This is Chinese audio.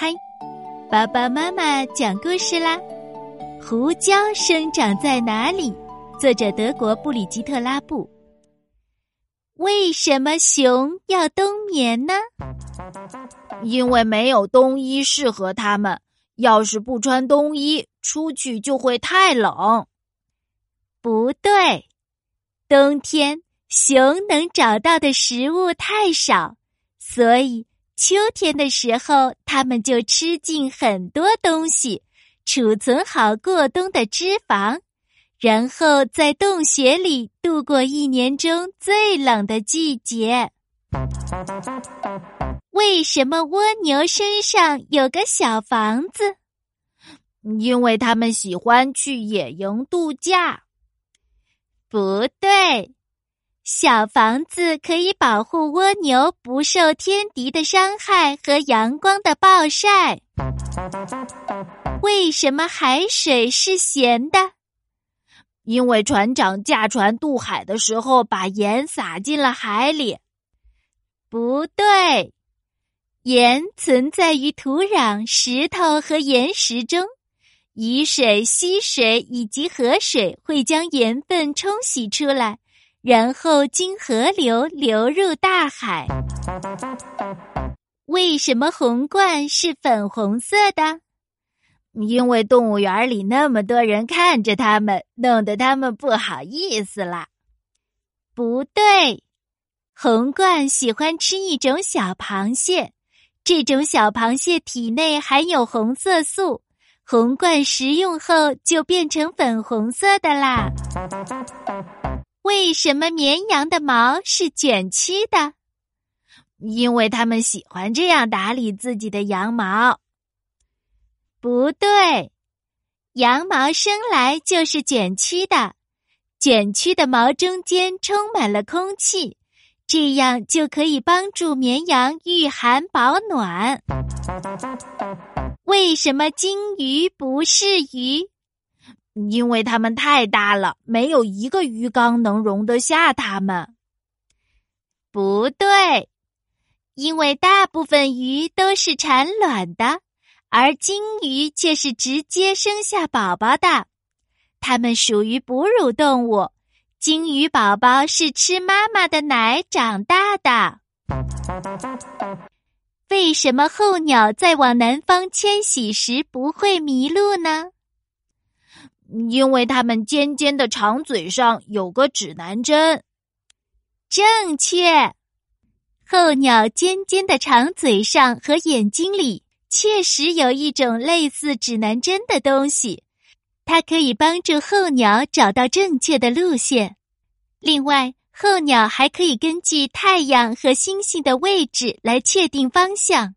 嗨，爸爸妈妈讲故事啦！胡椒生长在哪里？作者德国布里吉特拉布。为什么熊要冬眠呢？因为没有冬衣适合它们。要是不穿冬衣，出去就会太冷。不对，冬天熊能找到的食物太少，所以。秋天的时候，它们就吃进很多东西，储存好过冬的脂肪，然后在洞穴里度过一年中最冷的季节。为什么蜗牛身上有个小房子？因为它们喜欢去野营度假。不对。小房子可以保护蜗牛不受天敌的伤害和阳光的暴晒。为什么海水是咸的？因为船长驾船渡海的时候把盐撒进了海里。不对，盐存在于土壤、石头和岩石中，雨水、溪水以及河水会将盐分冲洗出来。然后经河流流入大海。为什么红鹳是粉红色的？因为动物园里那么多人看着它们，弄得它们不好意思了。不对，红鹳喜欢吃一种小螃蟹，这种小螃蟹体内含有红色素，红鹳食用后就变成粉红色的啦。为什么绵羊的毛是卷曲的？因为它们喜欢这样打理自己的羊毛。不对，羊毛生来就是卷曲的，卷曲的毛中间充满了空气，这样就可以帮助绵羊御寒保暖。为什么金鱼不是鱼？因为它们太大了，没有一个鱼缸能容得下它们。不对，因为大部分鱼都是产卵的，而金鱼却是直接生下宝宝的。它们属于哺乳动物，金鱼宝宝是吃妈妈的奶长大的。为什么候鸟在往南方迁徙时不会迷路呢？因为它们尖尖的长嘴上有个指南针。正确，候鸟尖尖的长嘴上和眼睛里确实有一种类似指南针的东西，它可以帮助候鸟找到正确的路线。另外，候鸟还可以根据太阳和星星的位置来确定方向。